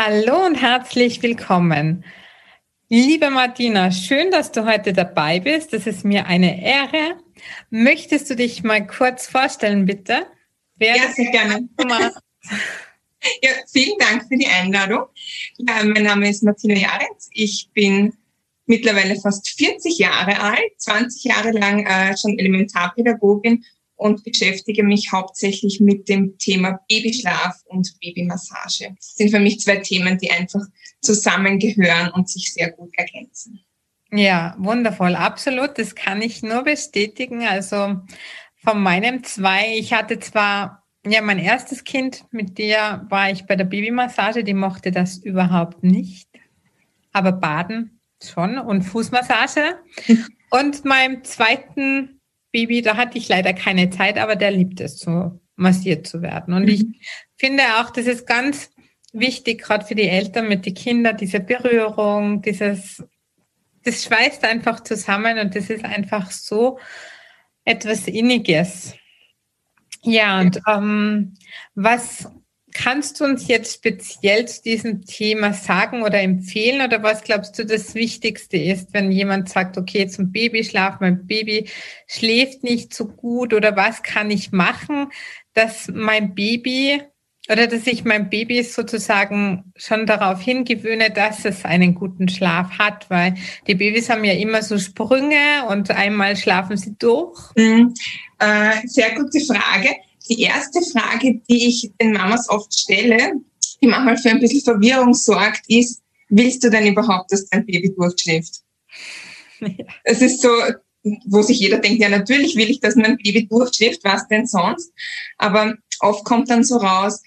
Hallo und herzlich willkommen. Liebe Martina, schön, dass du heute dabei bist. Das ist mir eine Ehre. Möchtest du dich mal kurz vorstellen, bitte? Wer ja, sehr gerne. ja, vielen Dank für die Einladung. Ja, mein Name ist Martina Jarenz. Ich bin mittlerweile fast 40 Jahre alt, 20 Jahre lang äh, schon Elementarpädagogin und beschäftige mich hauptsächlich mit dem Thema Babyschlaf und Babymassage. Das sind für mich zwei Themen, die einfach zusammengehören und sich sehr gut ergänzen. Ja, wundervoll, absolut. Das kann ich nur bestätigen. Also von meinem zwei, ich hatte zwar, ja, mein erstes Kind, mit der war ich bei der Babymassage, die mochte das überhaupt nicht. Aber Baden schon und Fußmassage. und meinem zweiten Baby, da hatte ich leider keine Zeit, aber der liebt es, so massiert zu werden. Und mhm. ich finde auch, das ist ganz wichtig, gerade für die Eltern mit den Kindern, diese Berührung, dieses, das schweißt einfach zusammen und das ist einfach so etwas Inniges. Ja, und ähm, was Kannst du uns jetzt speziell zu diesem Thema sagen oder empfehlen oder was glaubst du das Wichtigste ist, wenn jemand sagt, okay, zum Babyschlaf, mein Baby schläft nicht so gut oder was kann ich machen, dass mein Baby oder dass ich mein Baby sozusagen schon darauf hingewöhne, dass es einen guten Schlaf hat, weil die Babys haben ja immer so Sprünge und einmal schlafen sie durch. Mhm. Äh, sehr gute Frage die erste Frage, die ich den Mamas oft stelle, die manchmal für ein bisschen Verwirrung sorgt, ist, willst du denn überhaupt, dass dein Baby durchschläft? Es ja. ist so, wo sich jeder denkt, ja, natürlich will ich, dass mein Baby durchschläft, was denn sonst? Aber oft kommt dann so raus,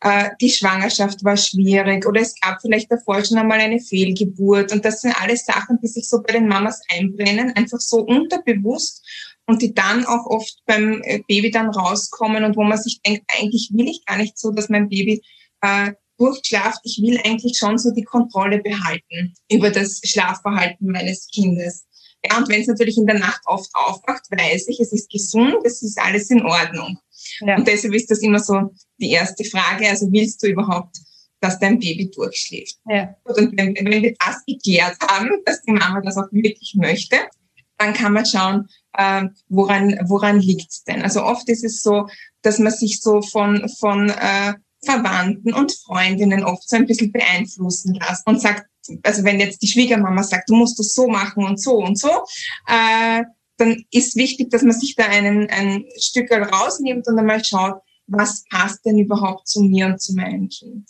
äh, die Schwangerschaft war schwierig oder es gab vielleicht davor schon einmal eine Fehlgeburt. Und das sind alles Sachen, die sich so bei den Mamas einbrennen, einfach so unterbewusst und die dann auch oft beim äh, Baby dann rauskommen und wo man sich denkt, eigentlich will ich gar nicht so, dass mein Baby äh, durchschlaft. Ich will eigentlich schon so die Kontrolle behalten über das Schlafverhalten meines Kindes. Ja, und wenn es natürlich in der Nacht oft aufwacht, weiß ich, es ist gesund, es ist alles in Ordnung. Ja. Und deshalb ist das immer so die erste Frage. Also willst du überhaupt, dass dein Baby durchschläft? Ja. Und wenn, wenn wir das geklärt haben, dass die Mama das auch wirklich möchte, dann kann man schauen, äh, woran, woran liegt's denn? Also oft ist es so, dass man sich so von, von äh, Verwandten und Freundinnen oft so ein bisschen beeinflussen lässt und sagt, also wenn jetzt die Schwiegermama sagt, du musst das so machen und so und so, äh, dann ist wichtig, dass man sich da einen, ein Stück rausnimmt und einmal schaut, was passt denn überhaupt zu mir und zu meinem Kind?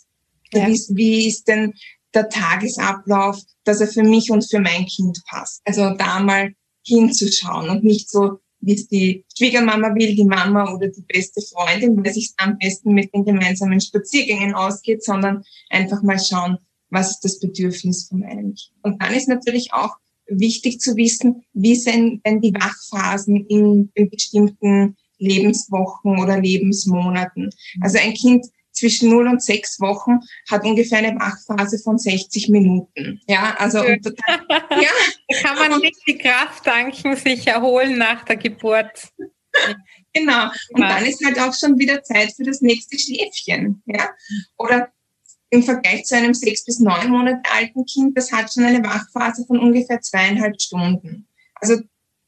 Ja. Wie, ist, wie ist denn der Tagesablauf, dass er für mich und für mein Kind passt? Also da mal hinzuschauen und nicht so, wie es die Schwiegermama will, die Mama oder die beste Freundin, weil sich am besten mit den gemeinsamen Spaziergängen ausgeht, sondern einfach mal schauen, was ist das Bedürfnis von meinem Kind. Und dann ist natürlich auch wichtig zu wissen, wie sind denn die Wachphasen in, in bestimmten Lebenswochen oder Lebensmonaten. Also ein Kind zwischen 0 und 6 Wochen hat ungefähr eine Wachphase von 60 Minuten. Ja, also ja. Da kann man nicht die Kraft tanken, sich erholen nach der Geburt. Genau. Und dann ist halt auch schon wieder Zeit für das nächste Schläfchen. Ja? Oder im Vergleich zu einem sechs bis neun Monate alten Kind, das hat schon eine Wachphase von ungefähr zweieinhalb Stunden. Also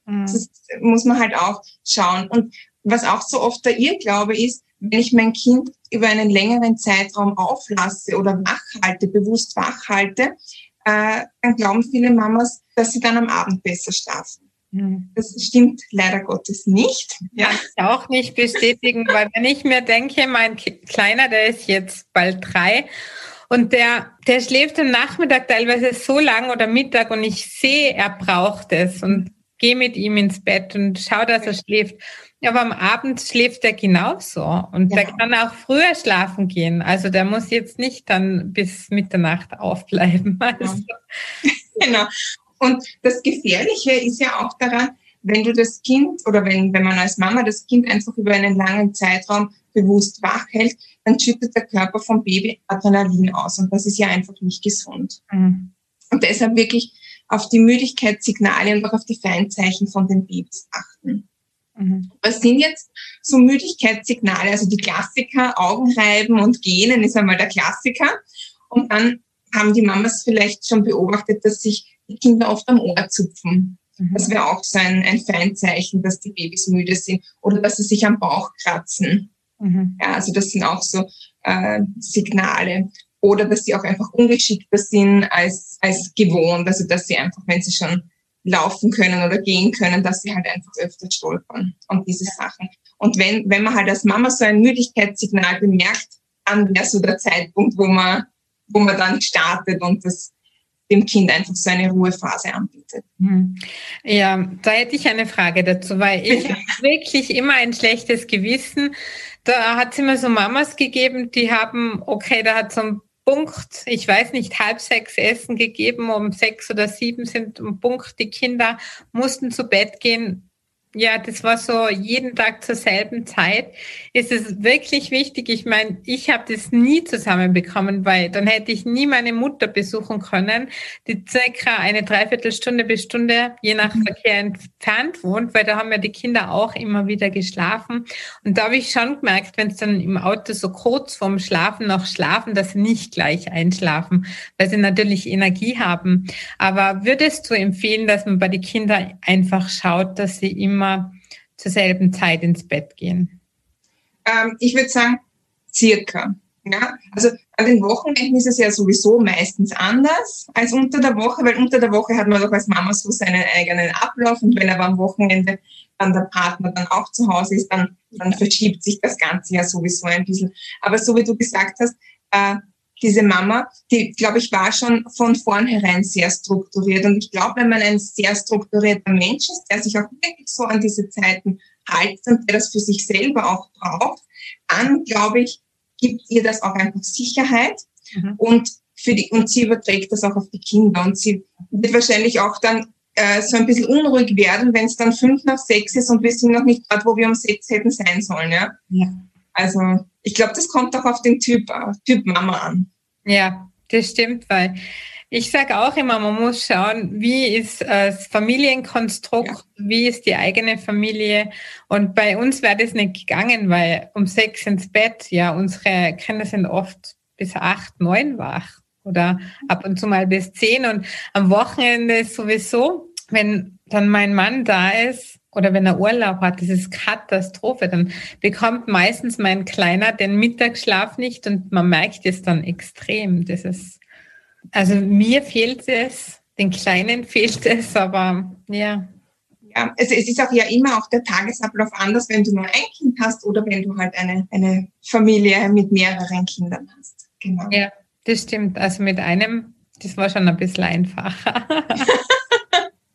mhm. das muss man halt auch schauen. Und was auch so oft der Irrglaube ist, wenn ich mein Kind über einen längeren Zeitraum auflasse oder wachhalte, bewusst wachhalte, äh, dann glauben viele Mamas, dass sie dann am Abend besser schlafen. Mhm. Das stimmt leider Gottes nicht. Ja, Kann ich auch nicht bestätigen, weil wenn ich mir denke, mein Kleiner, der ist jetzt bald drei und der, der schläft am Nachmittag teilweise so lang oder Mittag und ich sehe, er braucht es und gehe mit ihm ins Bett und schaue, dass er schläft. Aber am Abend schläft er genauso und ja. der kann auch früher schlafen gehen. Also der muss jetzt nicht dann bis Mitternacht aufbleiben. Also. Genau. Und das Gefährliche ist ja auch daran, wenn du das Kind oder wenn, wenn man als Mama das Kind einfach über einen langen Zeitraum bewusst wach hält, dann schüttet der Körper vom Baby Adrenalin aus und das ist ja einfach nicht gesund. Mhm. Und deshalb wirklich auf die Müdigkeitssignale und auch auf die Feinzeichen von den Babys achten. Mhm. Was sind jetzt so Müdigkeitssignale? Also die Klassiker, Augen reiben und gähnen ist einmal der Klassiker. Und dann haben die Mamas vielleicht schon beobachtet, dass sich die Kinder oft am Ohr zupfen. Mhm. Das wäre auch so ein, ein Feinzeichen, dass die Babys müde sind oder dass sie sich am Bauch kratzen. Mhm. Ja, also das sind auch so äh, Signale. Oder dass sie auch einfach ungeschickter sind als, als gewohnt. Also dass sie einfach, wenn sie schon laufen können oder gehen können, dass sie halt einfach öfter stolpern und diese Sachen. Und wenn, wenn man halt als Mama so ein Müdigkeitssignal bemerkt, dann wäre so der Zeitpunkt, wo man, wo man dann startet und das dem Kind einfach so eine Ruhephase anbietet. Hm. Ja, da hätte ich eine Frage dazu, weil ich habe wirklich immer ein schlechtes Gewissen. Da hat es immer so Mamas gegeben, die haben, okay, da hat so ein Punkt, ich weiß nicht, halb sechs Essen gegeben, um sechs oder sieben sind um Punkt, die Kinder mussten zu Bett gehen, ja, das war so jeden Tag zur selben Zeit. Ist es wirklich wichtig? Ich meine, ich habe das nie zusammenbekommen, weil dann hätte ich nie meine Mutter besuchen können, die circa eine Dreiviertelstunde bis Stunde je nach mhm. Verkehr entfernt wohnt, weil da haben ja die Kinder auch immer wieder geschlafen. Und da habe ich schon gemerkt, wenn es dann im Auto so kurz vorm Schlafen noch schlafen, dass sie nicht gleich einschlafen, weil sie natürlich Energie haben. Aber würdest du empfehlen, dass man bei den Kindern einfach schaut, dass sie immer immer zur selben Zeit ins Bett gehen? Ähm, ich würde sagen, circa. Ja, also an den Wochenenden ist es ja sowieso meistens anders als unter der Woche, weil unter der Woche hat man doch als Mama so seinen eigenen Ablauf und wenn aber am Wochenende dann der Partner dann auch zu Hause ist, dann, dann verschiebt sich das Ganze ja sowieso ein bisschen. Aber so wie du gesagt hast, äh, diese Mama, die, glaube ich, war schon von vornherein sehr strukturiert. Und ich glaube, wenn man ein sehr strukturierter Mensch ist, der sich auch wirklich so an diese Zeiten hält und der das für sich selber auch braucht, dann, glaube ich, gibt ihr das auch einfach Sicherheit. Mhm. Und für die, und sie überträgt das auch auf die Kinder. Und sie wird wahrscheinlich auch dann äh, so ein bisschen unruhig werden, wenn es dann fünf nach sechs ist und wir sind noch nicht dort, wo wir um sechs hätten sein sollen. Ja? ja. Also ich glaube, das kommt auch auf den Typ, äh, Typ Mama an. Ja, das stimmt, weil ich sage auch immer, man muss schauen, wie ist äh, das Familienkonstrukt, ja. wie ist die eigene Familie. Und bei uns wäre das nicht gegangen, weil um sechs ins Bett, ja, unsere Kinder sind oft bis acht, neun wach oder ab und zu mal bis zehn. Und am Wochenende sowieso, wenn dann mein Mann da ist, oder wenn er Urlaub hat, das ist Katastrophe. Dann bekommt meistens mein Kleiner den Mittagsschlaf nicht und man merkt es dann extrem. Das ist, also mir fehlt es, den Kleinen fehlt es, aber ja. Ja, also es ist auch ja immer auch der Tagesablauf anders, wenn du nur ein Kind hast oder wenn du halt eine, eine Familie mit mehreren Kindern hast. Genau. Ja, das stimmt. Also mit einem, das war schon ein bisschen einfacher.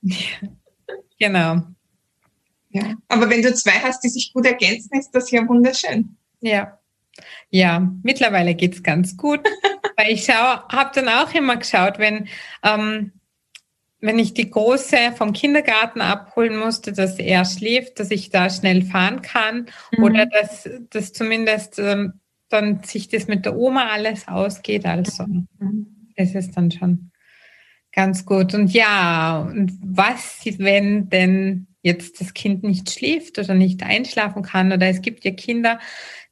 genau. Ja. Aber wenn du zwei hast, die sich gut ergänzen, ist das ja wunderschön. Ja. Ja, mittlerweile geht's ganz gut. weil ich habe dann auch immer geschaut, wenn, ähm, wenn ich die Große vom Kindergarten abholen musste, dass er schläft, dass ich da schnell fahren kann mhm. oder dass, dass zumindest ähm, dann sich das mit der Oma alles ausgeht. Also mhm. das ist dann schon ganz gut. Und ja, und was, wenn denn jetzt das Kind nicht schläft oder nicht einschlafen kann. Oder es gibt ja Kinder,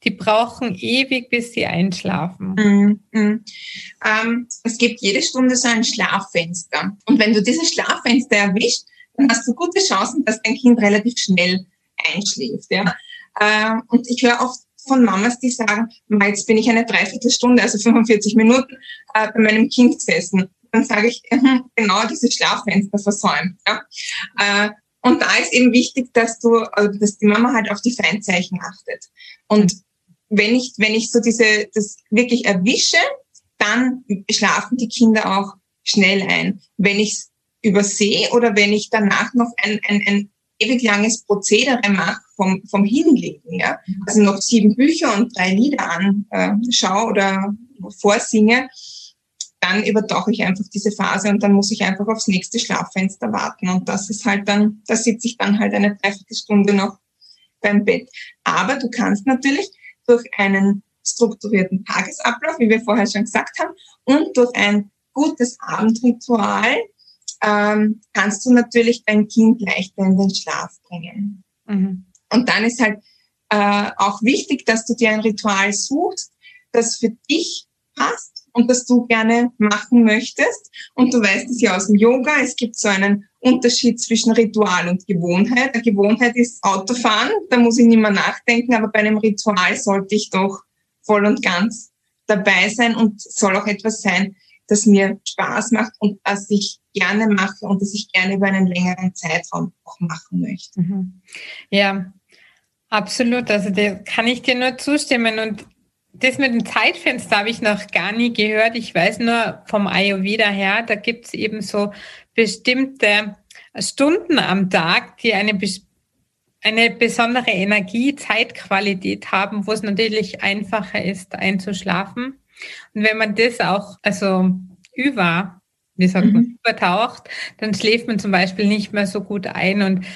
die brauchen ewig, bis sie einschlafen. Mm, mm. Ähm, es gibt jede Stunde so ein Schlaffenster. Und wenn du dieses Schlaffenster erwischt, dann hast du gute Chancen, dass dein Kind relativ schnell einschläft. Ja? Ähm, und ich höre oft von Mamas, die sagen, jetzt bin ich eine Dreiviertelstunde, also 45 Minuten äh, bei meinem Kind gesessen. Dann sage ich, genau dieses Schlaffenster versäumt. Ja? Äh, und da ist eben wichtig, dass du, also dass die Mama halt auf die Feindzeichen achtet. Und wenn ich, wenn ich so diese, das wirklich erwische, dann schlafen die Kinder auch schnell ein. Wenn ich es übersehe oder wenn ich danach noch ein, ein, ein ewig langes Prozedere mache vom, vom Hinlegen, ja, also noch sieben Bücher und drei Lieder anschaue äh, oder vorsinge, dann übertauche ich einfach diese Phase und dann muss ich einfach aufs nächste Schlaffenster warten. Und das ist halt dann, da sitze ich dann halt eine Dreiviertelstunde noch beim Bett. Aber du kannst natürlich durch einen strukturierten Tagesablauf, wie wir vorher schon gesagt haben, und durch ein gutes Abendritual ähm, kannst du natürlich dein Kind leichter in den Schlaf bringen. Mhm. Und dann ist halt äh, auch wichtig, dass du dir ein Ritual suchst, das für dich passt und das du gerne machen möchtest. Und du weißt es ja aus dem Yoga, es gibt so einen Unterschied zwischen Ritual und Gewohnheit. Eine Gewohnheit ist Autofahren, da muss ich nicht mehr nachdenken, aber bei einem Ritual sollte ich doch voll und ganz dabei sein und soll auch etwas sein, das mir Spaß macht und das ich gerne mache und das ich gerne über einen längeren Zeitraum auch machen möchte. Mhm. Ja, absolut. Also da kann ich dir nur zustimmen. Und das mit dem Zeitfenster habe ich noch gar nie gehört. Ich weiß nur vom Ayurveda her, da gibt es eben so bestimmte Stunden am Tag, die eine, eine besondere Energie, Zeitqualität haben, wo es natürlich einfacher ist, einzuschlafen. Und wenn man das auch, also über, wie sagt man, mhm. übertaucht, dann schläft man zum Beispiel nicht mehr so gut ein und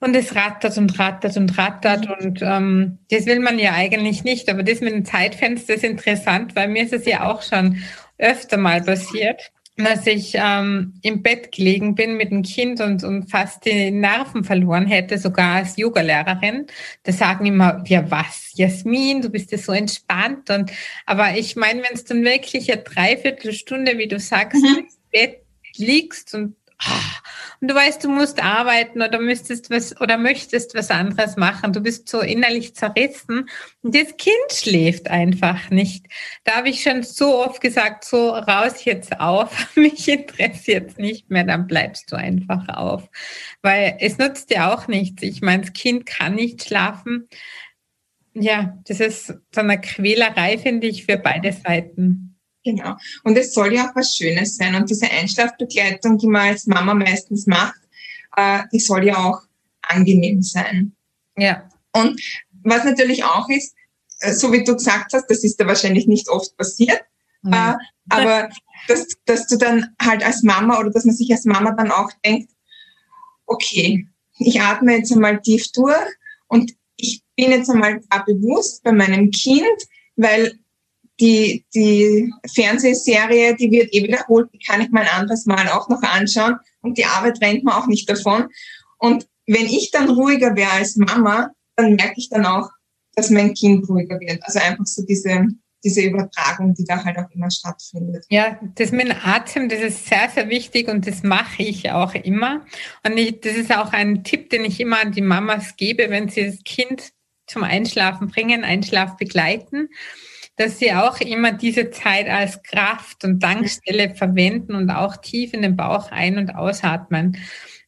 und es rattert und rattert und rattert mhm. und ähm, das will man ja eigentlich nicht. Aber das mit dem Zeitfenster ist interessant, weil mir ist es ja auch schon öfter mal passiert, dass ich ähm, im Bett gelegen bin mit dem Kind und, und fast die Nerven verloren hätte, sogar als Yogalehrerin. Da sagen immer, ja was, Jasmin, du bist ja so entspannt. Und aber ich meine, wenn es dann wirklich eine Dreiviertelstunde, wie du sagst, mhm. im Bett liegst und und du weißt, du musst arbeiten oder müsstest was oder möchtest was anderes machen. Du bist so innerlich zerrissen und das Kind schläft einfach nicht. Da habe ich schon so oft gesagt, so raus jetzt auf. Mich interessiert es nicht mehr, dann bleibst du einfach auf. Weil es nutzt dir auch nichts. Ich meine, das Kind kann nicht schlafen. Ja, das ist so eine Quälerei, finde ich, für beide Seiten. Genau. Und es soll ja auch was Schönes sein. Und diese Einschlafbegleitung, die man als Mama meistens macht, äh, die soll ja auch angenehm sein. Ja. Und was natürlich auch ist, äh, so wie du gesagt hast, das ist da wahrscheinlich nicht oft passiert, mhm. äh, aber dass, dass du dann halt als Mama oder dass man sich als Mama dann auch denkt, okay, ich atme jetzt einmal tief durch und ich bin jetzt einmal bewusst bei meinem Kind, weil die, die Fernsehserie, die wird eh wiederholt, die kann ich mal ein anderes Mal auch noch anschauen und die Arbeit rennt mir auch nicht davon. Und wenn ich dann ruhiger wäre als Mama, dann merke ich dann auch, dass mein Kind ruhiger wird. Also einfach so diese, diese Übertragung, die da halt auch immer stattfindet. Ja, das mit dem Atem, das ist sehr, sehr wichtig und das mache ich auch immer. Und ich, das ist auch ein Tipp, den ich immer an die Mamas gebe, wenn sie das Kind zum Einschlafen bringen, Einschlaf begleiten dass sie auch immer diese Zeit als Kraft und Tankstelle verwenden und auch tief in den Bauch ein- und ausatmen.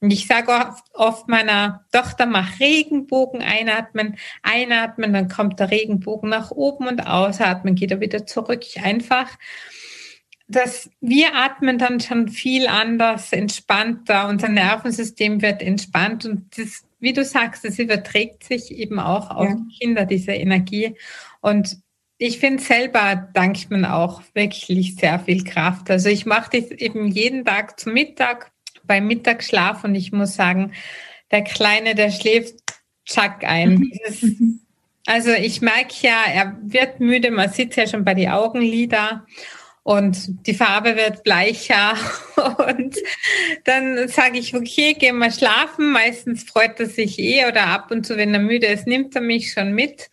Und ich sage oft, oft meiner Tochter, mach Regenbogen einatmen, einatmen, dann kommt der Regenbogen nach oben und ausatmen, geht er wieder zurück. Einfach, dass wir atmen dann schon viel anders, entspannter, unser Nervensystem wird entspannt und das, wie du sagst, das überträgt sich eben auch auf ja. Kinder, diese Energie. Und ich finde selber dankt man auch wirklich sehr viel Kraft. Also ich mache das eben jeden Tag zum Mittag beim Mittagsschlaf und ich muss sagen, der Kleine, der schläft tschack ein. Mhm. Ist, also ich merke ja, er wird müde, man sieht ja schon bei den Augenlider und die Farbe wird bleicher und dann sage ich, okay, gehen wir schlafen. Meistens freut er sich eh oder ab und zu, wenn er müde ist, nimmt er mich schon mit.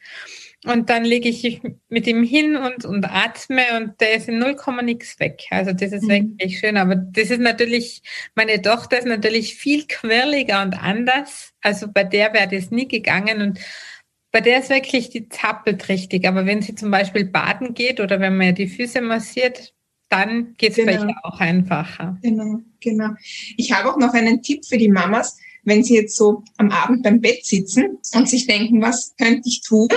Und dann lege ich mit ihm hin und, und atme und der ist in 0, nix weg. Also das ist mhm. wirklich schön. Aber das ist natürlich, meine Tochter ist natürlich viel quirliger und anders. Also bei der wäre das nie gegangen und bei der ist wirklich die zappelt richtig. Aber wenn sie zum Beispiel baden geht oder wenn man die Füße massiert, dann geht es genau. ihr auch einfacher. Genau, genau. Ich habe auch noch einen Tipp für die Mamas, wenn sie jetzt so am Abend beim Bett sitzen und sich denken, was könnte ich tun?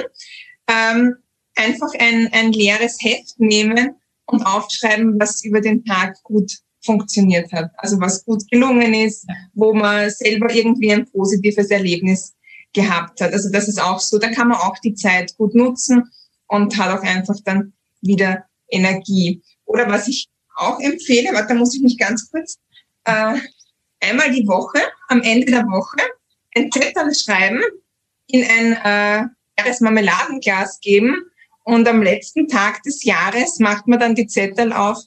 Ähm, einfach ein, ein leeres Heft nehmen und aufschreiben, was über den Tag gut funktioniert hat. Also was gut gelungen ist, wo man selber irgendwie ein positives Erlebnis gehabt hat. Also das ist auch so, da kann man auch die Zeit gut nutzen und hat auch einfach dann wieder Energie. Oder was ich auch empfehle, warte, da muss ich mich ganz kurz, äh, einmal die Woche, am Ende der Woche, ein Zettel schreiben in ein äh, Marmeladenglas geben und am letzten Tag des Jahres macht man dann die Zettel auf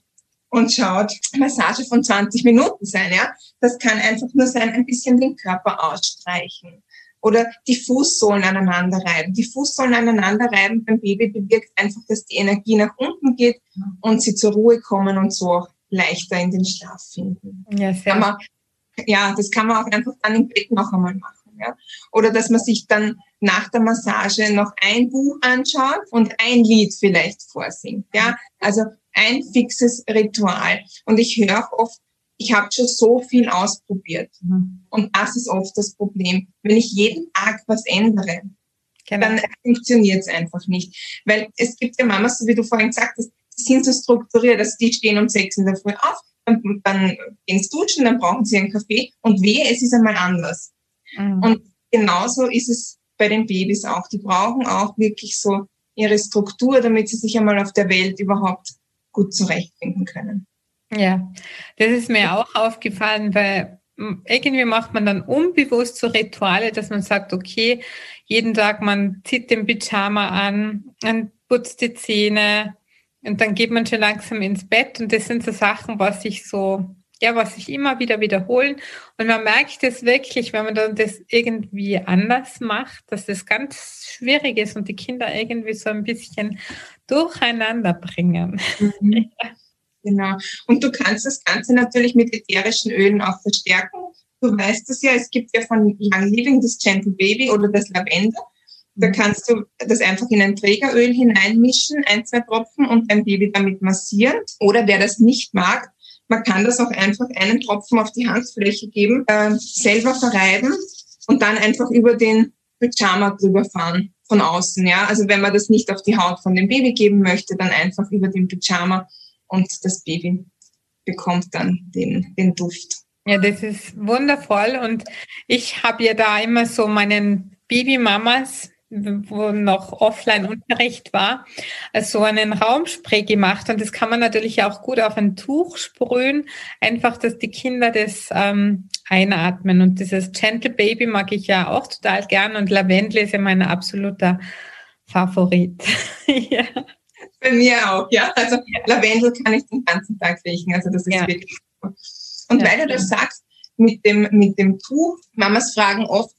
und schaut, Massage von 20 Minuten sein, ja. Das kann einfach nur sein, ein bisschen den Körper ausstreichen. Oder die Fußsohlen aneinander reiben. Die Fußsohlen aneinander reiben beim Baby bewirkt einfach, dass die Energie nach unten geht und sie zur Ruhe kommen und so auch leichter in den Schlaf finden. Ja, sehr man, ja das kann man auch einfach dann im Bett noch einmal machen. Ja? Oder dass man sich dann nach der Massage noch ein Buch anschaut und ein Lied vielleicht vorsingt. Ja? Also ein fixes Ritual. Und ich höre auch oft, ich habe schon so viel ausprobiert. Mhm. Und das ist oft das Problem. Wenn ich jeden Tag was ändere, genau. dann funktioniert es einfach nicht. Weil es gibt ja Mamas, so wie du vorhin gesagt hast, die sind so strukturiert, dass die stehen um sechs in der Früh auf, dann, dann gehen sie duschen, dann brauchen sie einen Kaffee und wehe, es ist einmal anders. Mhm. Und genauso ist es bei den Babys auch. Die brauchen auch wirklich so ihre Struktur, damit sie sich einmal auf der Welt überhaupt gut zurechtfinden können. Ja, das ist mir auch aufgefallen, weil irgendwie macht man dann unbewusst so Rituale, dass man sagt, okay, jeden Tag man zieht den Pyjama an, man putzt die Zähne und dann geht man schon langsam ins Bett und das sind so Sachen, was sich so, ja, was sich immer wieder wiederholen und man merkt es wirklich, wenn man dann das irgendwie anders macht, dass das ganz schwierig ist und die Kinder irgendwie so ein bisschen durcheinander bringen. Mhm. Genau. Und du kannst das Ganze natürlich mit ätherischen Ölen auch verstärken. Du weißt es ja, es gibt ja von Young Living das Gentle Baby oder das Lavender. Da mhm. kannst du das einfach in ein Trägeröl hineinmischen, ein, zwei Tropfen und dein Baby damit massieren. Oder wer das nicht mag, man kann das auch einfach einen Tropfen auf die Handfläche geben, äh, selber verreiben und dann einfach über den Pyjama drüber fahren von außen. Ja, also wenn man das nicht auf die Haut von dem Baby geben möchte, dann einfach über den Pyjama und das Baby bekommt dann den, den Duft. Ja, das ist wundervoll und ich habe ja da immer so meinen Babymamas, wo noch Offline-Unterricht war, so einen Raumspray gemacht und das kann man natürlich auch gut auf ein Tuch sprühen, einfach, dass die Kinder das ähm, einatmen und dieses Gentle Baby mag ich ja auch total gern und Lavendel ist ja mein absoluter Favorit. ja. Bei mir auch, ja. Also Lavendel kann ich den ganzen Tag riechen. Also das ist ja. wirklich super. Und ja, weil du das sagst, mit dem, mit dem Tuch, Mamas fragen oft,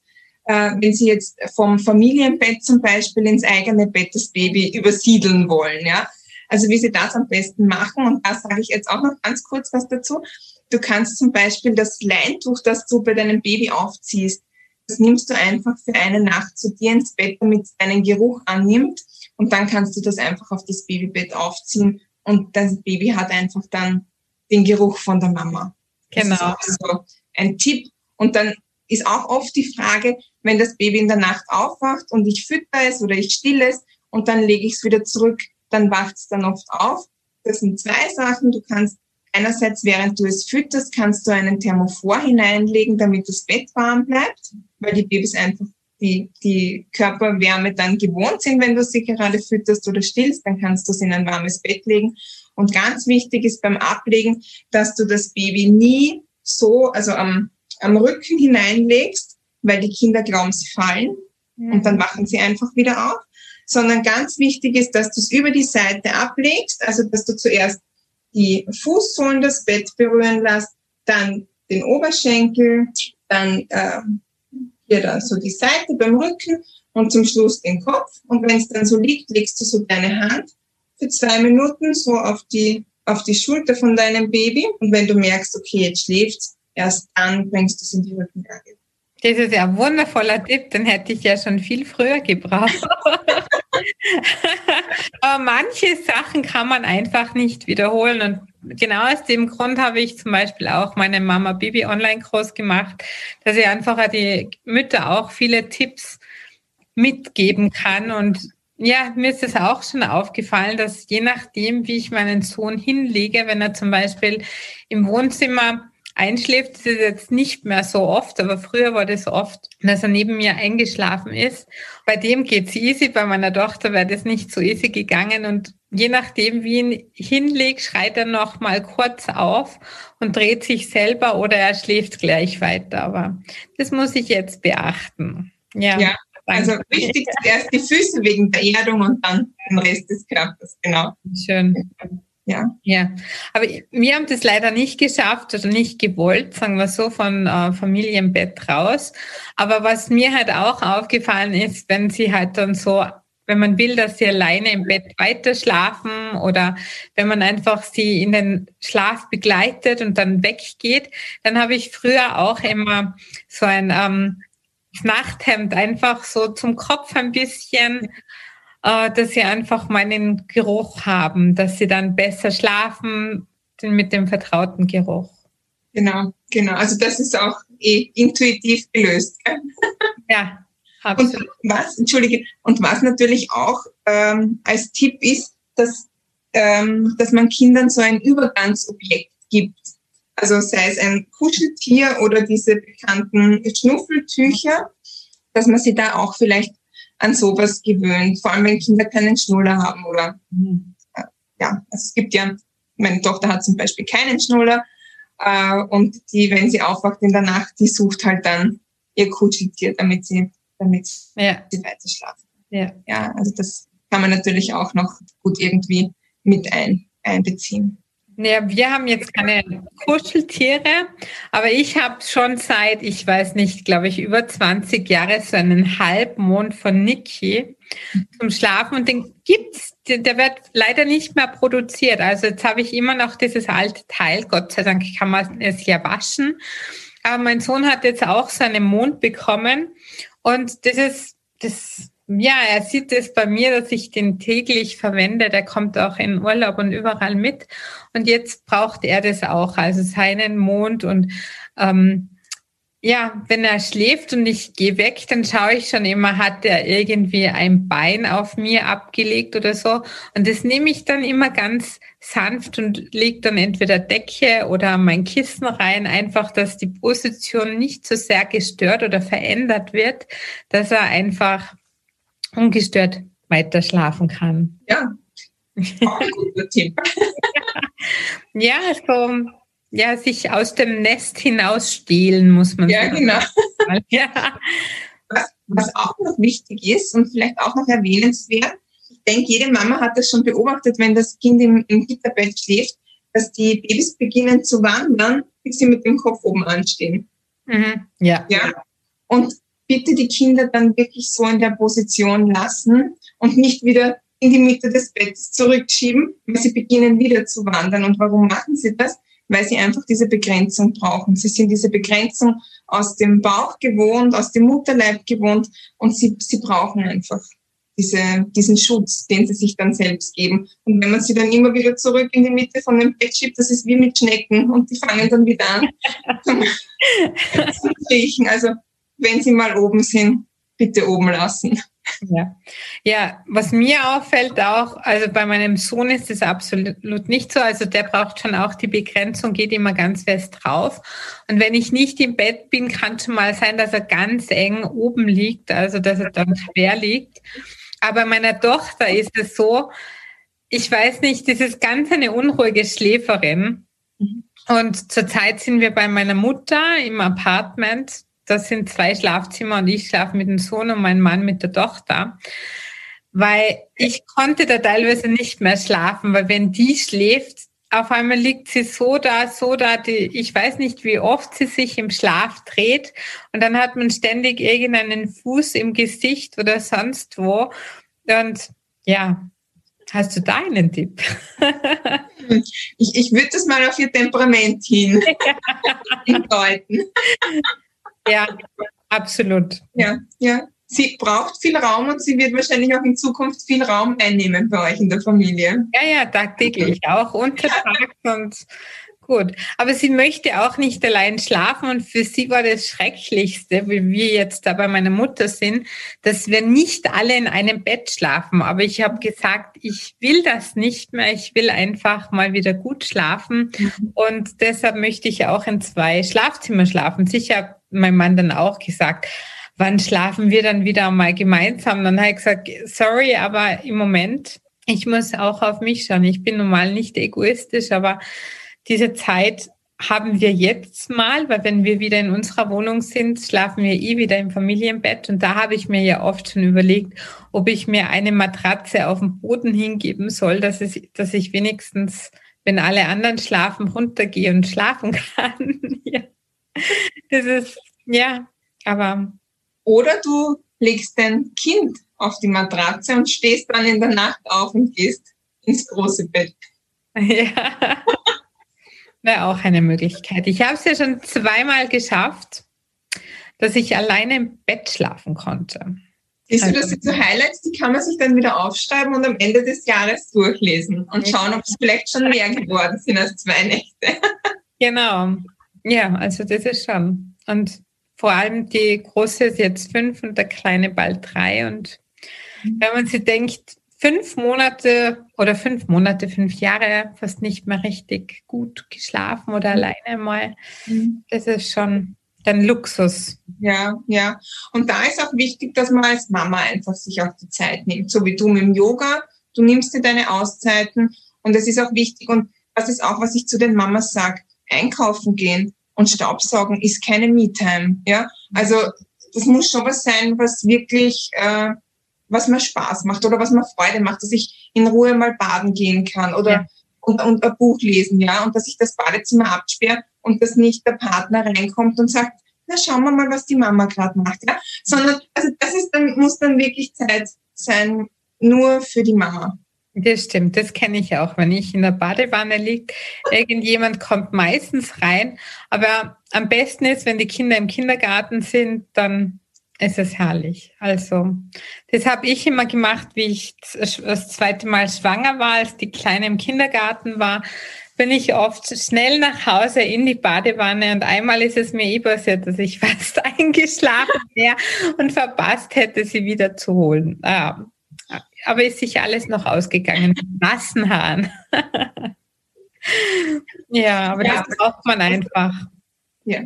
äh, wenn sie jetzt vom Familienbett zum Beispiel ins eigene Bett das Baby übersiedeln wollen, ja. Also wie sie das am besten machen. Und da sage ich jetzt auch noch ganz kurz was dazu. Du kannst zum Beispiel das Leintuch, das du bei deinem Baby aufziehst, das nimmst du einfach für eine Nacht zu dir ins Bett, damit es deinen Geruch annimmt. Und dann kannst du das einfach auf das Babybett aufziehen und das Baby hat einfach dann den Geruch von der Mama. Genau. Das ist also ein Tipp. Und dann ist auch oft die Frage, wenn das Baby in der Nacht aufwacht und ich fütter es oder ich stille es und dann lege ich es wieder zurück, dann wacht es dann oft auf. Das sind zwei Sachen. Du kannst einerseits, während du es fütterst, kannst du einen Thermophor hineinlegen, damit das Bett warm bleibt, weil die Babys einfach die, die Körperwärme dann gewohnt sind, wenn du sie gerade fütterst oder stillst, dann kannst du sie in ein warmes Bett legen. Und ganz wichtig ist beim Ablegen, dass du das Baby nie so, also am, am Rücken hineinlegst, weil die Kinder glauben, sie fallen mhm. und dann wachen sie einfach wieder auf, sondern ganz wichtig ist, dass du es über die Seite ablegst, also dass du zuerst die Fußsohlen das Bett berühren lässt, dann den Oberschenkel, dann äh, hier dann so die Seite beim Rücken und zum Schluss den Kopf. Und wenn es dann so liegt, legst du so deine Hand für zwei Minuten so auf die, auf die Schulter von deinem Baby. Und wenn du merkst, okay, jetzt schläft's, erst dann bringst du es in die Rückenlage. Das ist ja ein wundervoller Tipp, den hätte ich ja schon viel früher gebraucht. Aber manche Sachen kann man einfach nicht wiederholen. Und genau aus dem Grund habe ich zum Beispiel auch meine Mama Baby Online-Kurs gemacht, dass ich einfach die Mütter auch viele Tipps mitgeben kann. Und ja, mir ist es auch schon aufgefallen, dass je nachdem, wie ich meinen Sohn hinlege, wenn er zum Beispiel im Wohnzimmer einschläft, ist es jetzt nicht mehr so oft, aber früher war das oft, dass er neben mir eingeschlafen ist. Bei dem geht's easy, bei meiner Tochter wäre das nicht so easy gegangen und je nachdem, wie ihn hinlegt, schreit er noch mal kurz auf und dreht sich selber oder er schläft gleich weiter. Aber das muss ich jetzt beachten. Ja. ja. Also wichtig ist erst die Füße wegen der Erdung und dann den Rest des Körpers, genau. Schön. Ja. Ja, aber wir haben das leider nicht geschafft oder nicht gewollt, sagen wir so, von äh, Familienbett raus. Aber was mir halt auch aufgefallen ist, wenn sie halt dann so, wenn man will, dass sie alleine im Bett weiter schlafen oder wenn man einfach sie in den Schlaf begleitet und dann weggeht, dann habe ich früher auch immer so ein ähm, Nachthemd einfach so zum Kopf ein bisschen dass sie einfach meinen Geruch haben, dass sie dann besser schlafen mit dem vertrauten Geruch. Genau, genau. Also das ist auch eh intuitiv gelöst. Gell? Ja, absolut. Und was, entschuldige, und was natürlich auch ähm, als Tipp ist, dass, ähm, dass man Kindern so ein Übergangsobjekt gibt. Also sei es ein Kuscheltier oder diese bekannten Schnuffeltücher, dass man sie da auch vielleicht an sowas gewöhnt, vor allem wenn Kinder keinen Schnuller haben oder mhm. ja, also es gibt ja, meine Tochter hat zum Beispiel keinen Schnuller äh, und die, wenn sie aufwacht in der Nacht, die sucht halt dann ihr Kuscheltier, damit sie, damit ja. sie weiter schlafen. Ja. ja, also das kann man natürlich auch noch gut irgendwie mit ein, einbeziehen. Ja, wir haben jetzt keine Kuscheltiere, aber ich habe schon seit, ich weiß nicht, glaube ich, über 20 Jahre so einen Halbmond von Niki zum Schlafen und den gibt's, der wird leider nicht mehr produziert. Also jetzt habe ich immer noch dieses alte Teil, Gott sei Dank kann man es ja waschen. Aber mein Sohn hat jetzt auch so einen Mond bekommen und das ist, das ja, er sieht es bei mir, dass ich den täglich verwende. Der kommt auch in Urlaub und überall mit. Und jetzt braucht er das auch, also seinen Mond. Und ähm, ja, wenn er schläft und ich gehe weg, dann schaue ich schon immer, hat er irgendwie ein Bein auf mir abgelegt oder so. Und das nehme ich dann immer ganz sanft und lege dann entweder Decke oder mein Kissen rein, einfach, dass die Position nicht so sehr gestört oder verändert wird, dass er einfach ungestört weiter schlafen kann. Ja, auch ein guter Tipp. ja, so, ja, sich aus dem Nest hinausstehlen, muss man ja, sagen. Genau. ja, genau. Was, was auch noch wichtig ist und vielleicht auch noch erwähnenswert, ich denke, jede Mama hat das schon beobachtet, wenn das Kind im, im Gitterbett schläft, dass die Babys beginnen zu wandern, bis sie mit dem Kopf oben anstehen. Mhm. Ja. ja. Und bitte die Kinder dann wirklich so in der Position lassen und nicht wieder in die Mitte des Bettes zurückschieben, weil sie beginnen wieder zu wandern. Und warum machen sie das? Weil sie einfach diese Begrenzung brauchen. Sie sind diese Begrenzung aus dem Bauch gewohnt, aus dem Mutterleib gewohnt und sie, sie brauchen einfach diese, diesen Schutz, den sie sich dann selbst geben. Und wenn man sie dann immer wieder zurück in die Mitte von dem Bett schiebt, das ist wie mit Schnecken und die fangen dann wieder an zu kriechen. Also wenn sie mal oben sind, bitte oben lassen. Ja. ja, was mir auffällt auch, also bei meinem Sohn ist es absolut nicht so. Also der braucht schon auch die Begrenzung, geht immer ganz fest drauf. Und wenn ich nicht im Bett bin, kann schon mal sein, dass er ganz eng oben liegt, also dass er dann quer liegt. Aber meiner Tochter ist es so, ich weiß nicht, das ist ganz eine unruhige Schläferin. Mhm. Und zurzeit sind wir bei meiner Mutter im Apartment das sind zwei Schlafzimmer und ich schlafe mit dem Sohn und mein Mann mit der Tochter. Weil ich konnte da teilweise nicht mehr schlafen, weil wenn die schläft, auf einmal liegt sie so da, so da, die, ich weiß nicht, wie oft sie sich im Schlaf dreht und dann hat man ständig irgendeinen Fuß im Gesicht oder sonst wo. Und ja, hast du da einen Tipp? ich ich würde das mal auf ihr Temperament hin hindeuten. Ja, absolut. Ja, ja. Sie braucht viel Raum und sie wird wahrscheinlich auch in Zukunft viel Raum einnehmen bei euch in der Familie. Ja, ja, tagtäglich, auch untertags und gut. Aber sie möchte auch nicht allein schlafen und für sie war das Schrecklichste, wie wir jetzt da bei meiner Mutter sind, dass wir nicht alle in einem Bett schlafen. Aber ich habe gesagt, ich will das nicht mehr. Ich will einfach mal wieder gut schlafen mhm. und deshalb möchte ich auch in zwei Schlafzimmer schlafen. Sicher mein Mann dann auch gesagt, wann schlafen wir dann wieder mal gemeinsam? Dann habe ich gesagt, sorry, aber im Moment, ich muss auch auf mich schauen. Ich bin normal nicht egoistisch, aber diese Zeit haben wir jetzt mal, weil wenn wir wieder in unserer Wohnung sind, schlafen wir eh wieder im Familienbett. Und da habe ich mir ja oft schon überlegt, ob ich mir eine Matratze auf dem Boden hingeben soll, dass, es, dass ich wenigstens, wenn alle anderen schlafen, runtergehe und schlafen kann. ja. Das ist, ja, aber. Oder du legst dein Kind auf die Matratze und stehst dann in der Nacht auf und gehst ins große Bett. Ja. Wäre auch eine Möglichkeit. Ich habe es ja schon zweimal geschafft, dass ich alleine im Bett schlafen konnte. Siehst du, das sind so Highlights, die kann man sich dann wieder aufschreiben und am Ende des Jahres durchlesen und schauen, ob es vielleicht schon mehr geworden sind als zwei Nächte. Genau. Ja, also das ist schon. Und vor allem die große ist jetzt fünf und der kleine bald drei. Und mhm. wenn man sich denkt, fünf Monate oder fünf Monate, fünf Jahre fast nicht mehr richtig gut geschlafen oder mhm. alleine mal. Mhm. Das ist schon dann Luxus. Ja, ja. Und da ist auch wichtig, dass man als Mama einfach sich auch die Zeit nimmt, so wie du mit dem Yoga. Du nimmst dir deine Auszeiten und das ist auch wichtig. Und das ist auch, was ich zu den Mamas sage. Einkaufen gehen und Staubsaugen ist keine Me-Time. Ja, also das muss schon was sein, was wirklich äh, was mir Spaß macht oder was mir Freude macht, dass ich in Ruhe mal baden gehen kann oder ja. und, und ein Buch lesen, ja, und dass ich das Badezimmer absperre und dass nicht der Partner reinkommt und sagt, na schauen wir mal, was die Mama gerade macht, ja, sondern also das ist dann muss dann wirklich Zeit sein nur für die Mama. Das stimmt, das kenne ich auch. Wenn ich in der Badewanne liege, irgendjemand kommt meistens rein. Aber am besten ist, wenn die Kinder im Kindergarten sind, dann es ist herrlich. Also, das habe ich immer gemacht, wie ich das zweite Mal schwanger war, als die Kleine im Kindergarten war, bin ich oft schnell nach Hause in die Badewanne und einmal ist es mir eh passiert, dass ich fast eingeschlafen wäre und verpasst hätte, sie wieder zu holen. Aber ist sich alles noch ausgegangen Haaren. ja, aber ja. das braucht man einfach. Ja.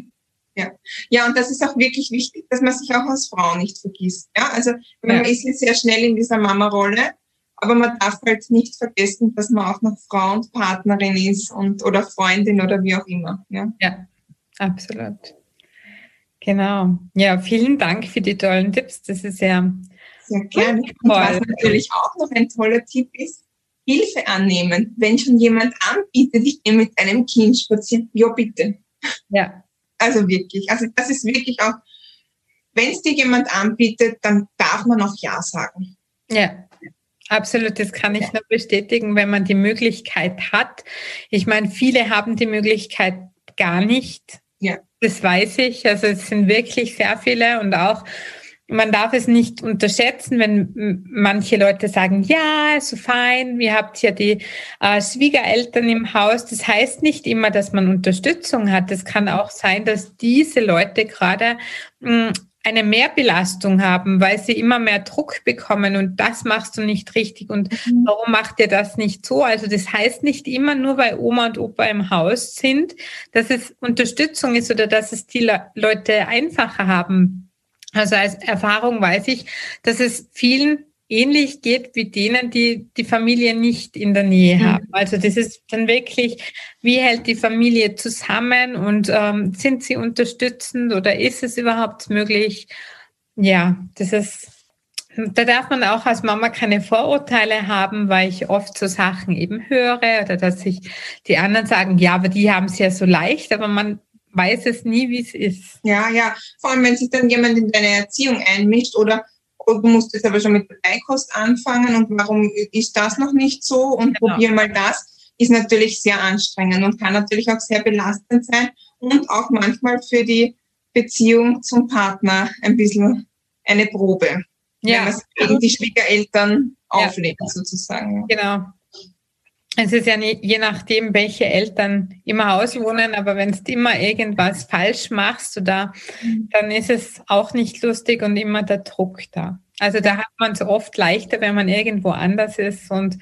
Ja. ja, und das ist auch wirklich wichtig, dass man sich auch als Frau nicht vergisst. Ja, also man ja. ist jetzt sehr schnell in dieser Mama-Rolle, aber man darf halt nicht vergessen, dass man auch noch Frau und Partnerin ist und oder Freundin oder wie auch immer. Ja, ja absolut. Genau. Ja, vielen Dank für die tollen Tipps. Das ist ja sehr gerne. Und was natürlich auch noch ein toller Tipp ist, Hilfe annehmen. Wenn schon jemand anbietet, ich gehe mit einem Kind spazieren, ja bitte. Ja, also wirklich. Also das ist wirklich auch, wenn es dir jemand anbietet, dann darf man auch Ja sagen. Ja. Absolut, das kann ich nur bestätigen, wenn man die Möglichkeit hat. Ich meine, viele haben die Möglichkeit gar nicht. Ja. Das weiß ich. Also es sind wirklich sehr viele und auch man darf es nicht unterschätzen, wenn manche Leute sagen, ja, so fein, ihr habt ja die äh, Schwiegereltern im Haus. Das heißt nicht immer, dass man Unterstützung hat. Es kann auch sein, dass diese Leute gerade mh, eine Mehrbelastung haben, weil sie immer mehr Druck bekommen und das machst du nicht richtig und mhm. warum macht ihr das nicht so? Also das heißt nicht immer nur, weil Oma und Opa im Haus sind, dass es Unterstützung ist oder dass es die Le Leute einfacher haben also als Erfahrung weiß ich, dass es vielen ähnlich geht wie denen, die die Familie nicht in der Nähe mhm. haben. Also das ist dann wirklich, wie hält die Familie zusammen und ähm, sind sie unterstützend oder ist es überhaupt möglich? Ja, das ist, da darf man auch als Mama keine Vorurteile haben, weil ich oft so Sachen eben höre oder dass ich die anderen sagen, ja, aber die haben es ja so leicht, aber man weiß es nie, wie es ist. Ja, ja. Vor allem, wenn sich dann jemand in deine Erziehung einmischt oder oh, du musst jetzt aber schon mit der Beikost anfangen und warum ist das noch nicht so und genau. probier mal das, ist natürlich sehr anstrengend und kann natürlich auch sehr belastend sein und auch manchmal für die Beziehung zum Partner ein bisschen eine Probe. Ja. Wenn man es gegen die Schwiegereltern auflegt, ja. sozusagen. Genau. Es ist ja nie, je nachdem, welche Eltern im Haus wohnen, aber wenn du immer irgendwas falsch machst oder mhm. dann ist es auch nicht lustig und immer der Druck da. Also da hat man es oft leichter, wenn man irgendwo anders ist und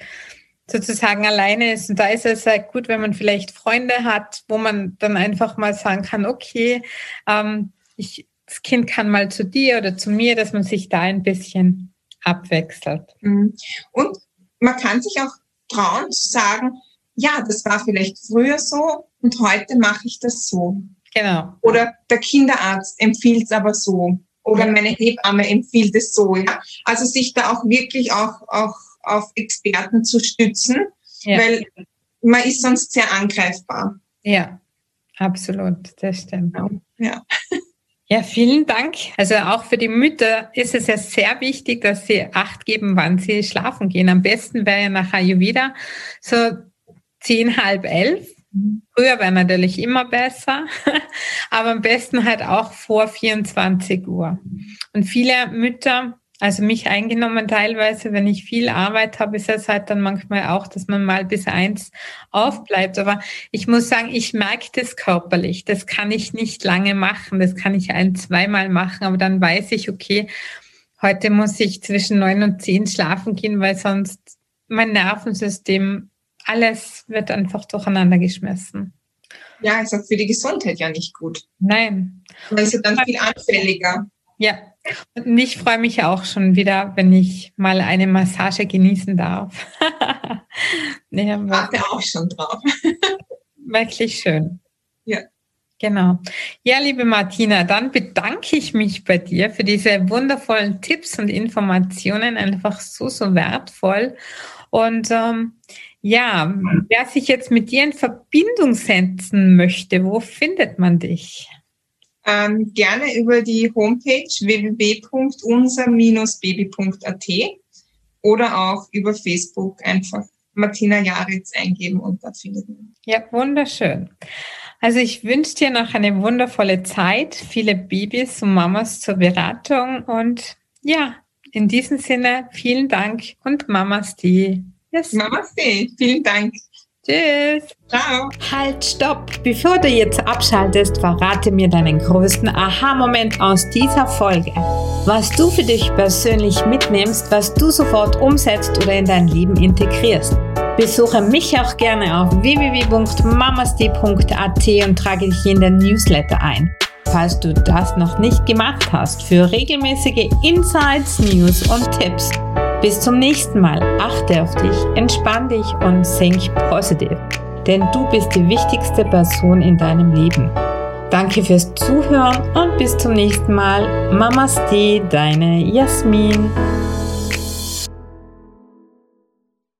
sozusagen alleine ist. Und da ist es halt gut, wenn man vielleicht Freunde hat, wo man dann einfach mal sagen kann, okay, ähm, ich, das Kind kann mal zu dir oder zu mir, dass man sich da ein bisschen abwechselt. Mhm. Und man kann sich auch trauen zu sagen, ja, das war vielleicht früher so, und heute mache ich das so. Genau. Oder der Kinderarzt empfiehlt es aber so. Oder meine Hebamme empfiehlt es so, ja. Also sich da auch wirklich auch, auch auf Experten zu stützen, ja. weil man ist sonst sehr angreifbar. Ja, absolut, das stimmt. Ja. Ja, vielen Dank. Also auch für die Mütter ist es ja sehr wichtig, dass sie Acht geben, wann sie schlafen gehen. Am besten wäre ja nach Ayurveda so zehn, halb elf. Früher wäre natürlich immer besser, aber am besten halt auch vor 24 Uhr. Und viele Mütter also mich eingenommen teilweise, wenn ich viel Arbeit habe, ist es halt dann manchmal auch, dass man mal bis eins aufbleibt. Aber ich muss sagen, ich merke das körperlich. Das kann ich nicht lange machen. Das kann ich ein, zweimal machen. Aber dann weiß ich, okay, heute muss ich zwischen neun und zehn schlafen gehen, weil sonst mein Nervensystem, alles wird einfach durcheinander geschmissen. Ja, ist auch für die Gesundheit ja nicht gut. Nein. Es ist dann viel anfälliger. Ja, und ich freue mich auch schon wieder, wenn ich mal eine Massage genießen darf. ja, Warte auch schon drauf. wirklich schön. Ja. Genau. Ja, liebe Martina, dann bedanke ich mich bei dir für diese wundervollen Tipps und Informationen. Einfach so, so wertvoll. Und ähm, ja, wer sich jetzt mit dir in Verbindung setzen möchte, wo findet man dich? Ähm, gerne über die Homepage www.unser-baby.at oder auch über Facebook einfach Martina Jaritz eingeben und da findet man. Ja, wunderschön. Also ich wünsche dir noch eine wundervolle Zeit, viele Babys und Mamas zur Beratung und ja, in diesem Sinne vielen Dank und Mamas die. Yes. Mamas die, vielen Dank. Tschüss. Ciao. Halt, stopp. Bevor du jetzt abschaltest, verrate mir deinen größten Aha-Moment aus dieser Folge. Was du für dich persönlich mitnimmst, was du sofort umsetzt oder in dein Leben integrierst. Besuche mich auch gerne auf www.mamasti.at und trage dich in den Newsletter ein. Falls du das noch nicht gemacht hast, für regelmäßige Insights, News und Tipps. Bis zum nächsten Mal. Achte auf dich, entspann dich und think positiv. Denn du bist die wichtigste Person in deinem Leben. Danke fürs Zuhören und bis zum nächsten Mal. Mamaste, deine Jasmin.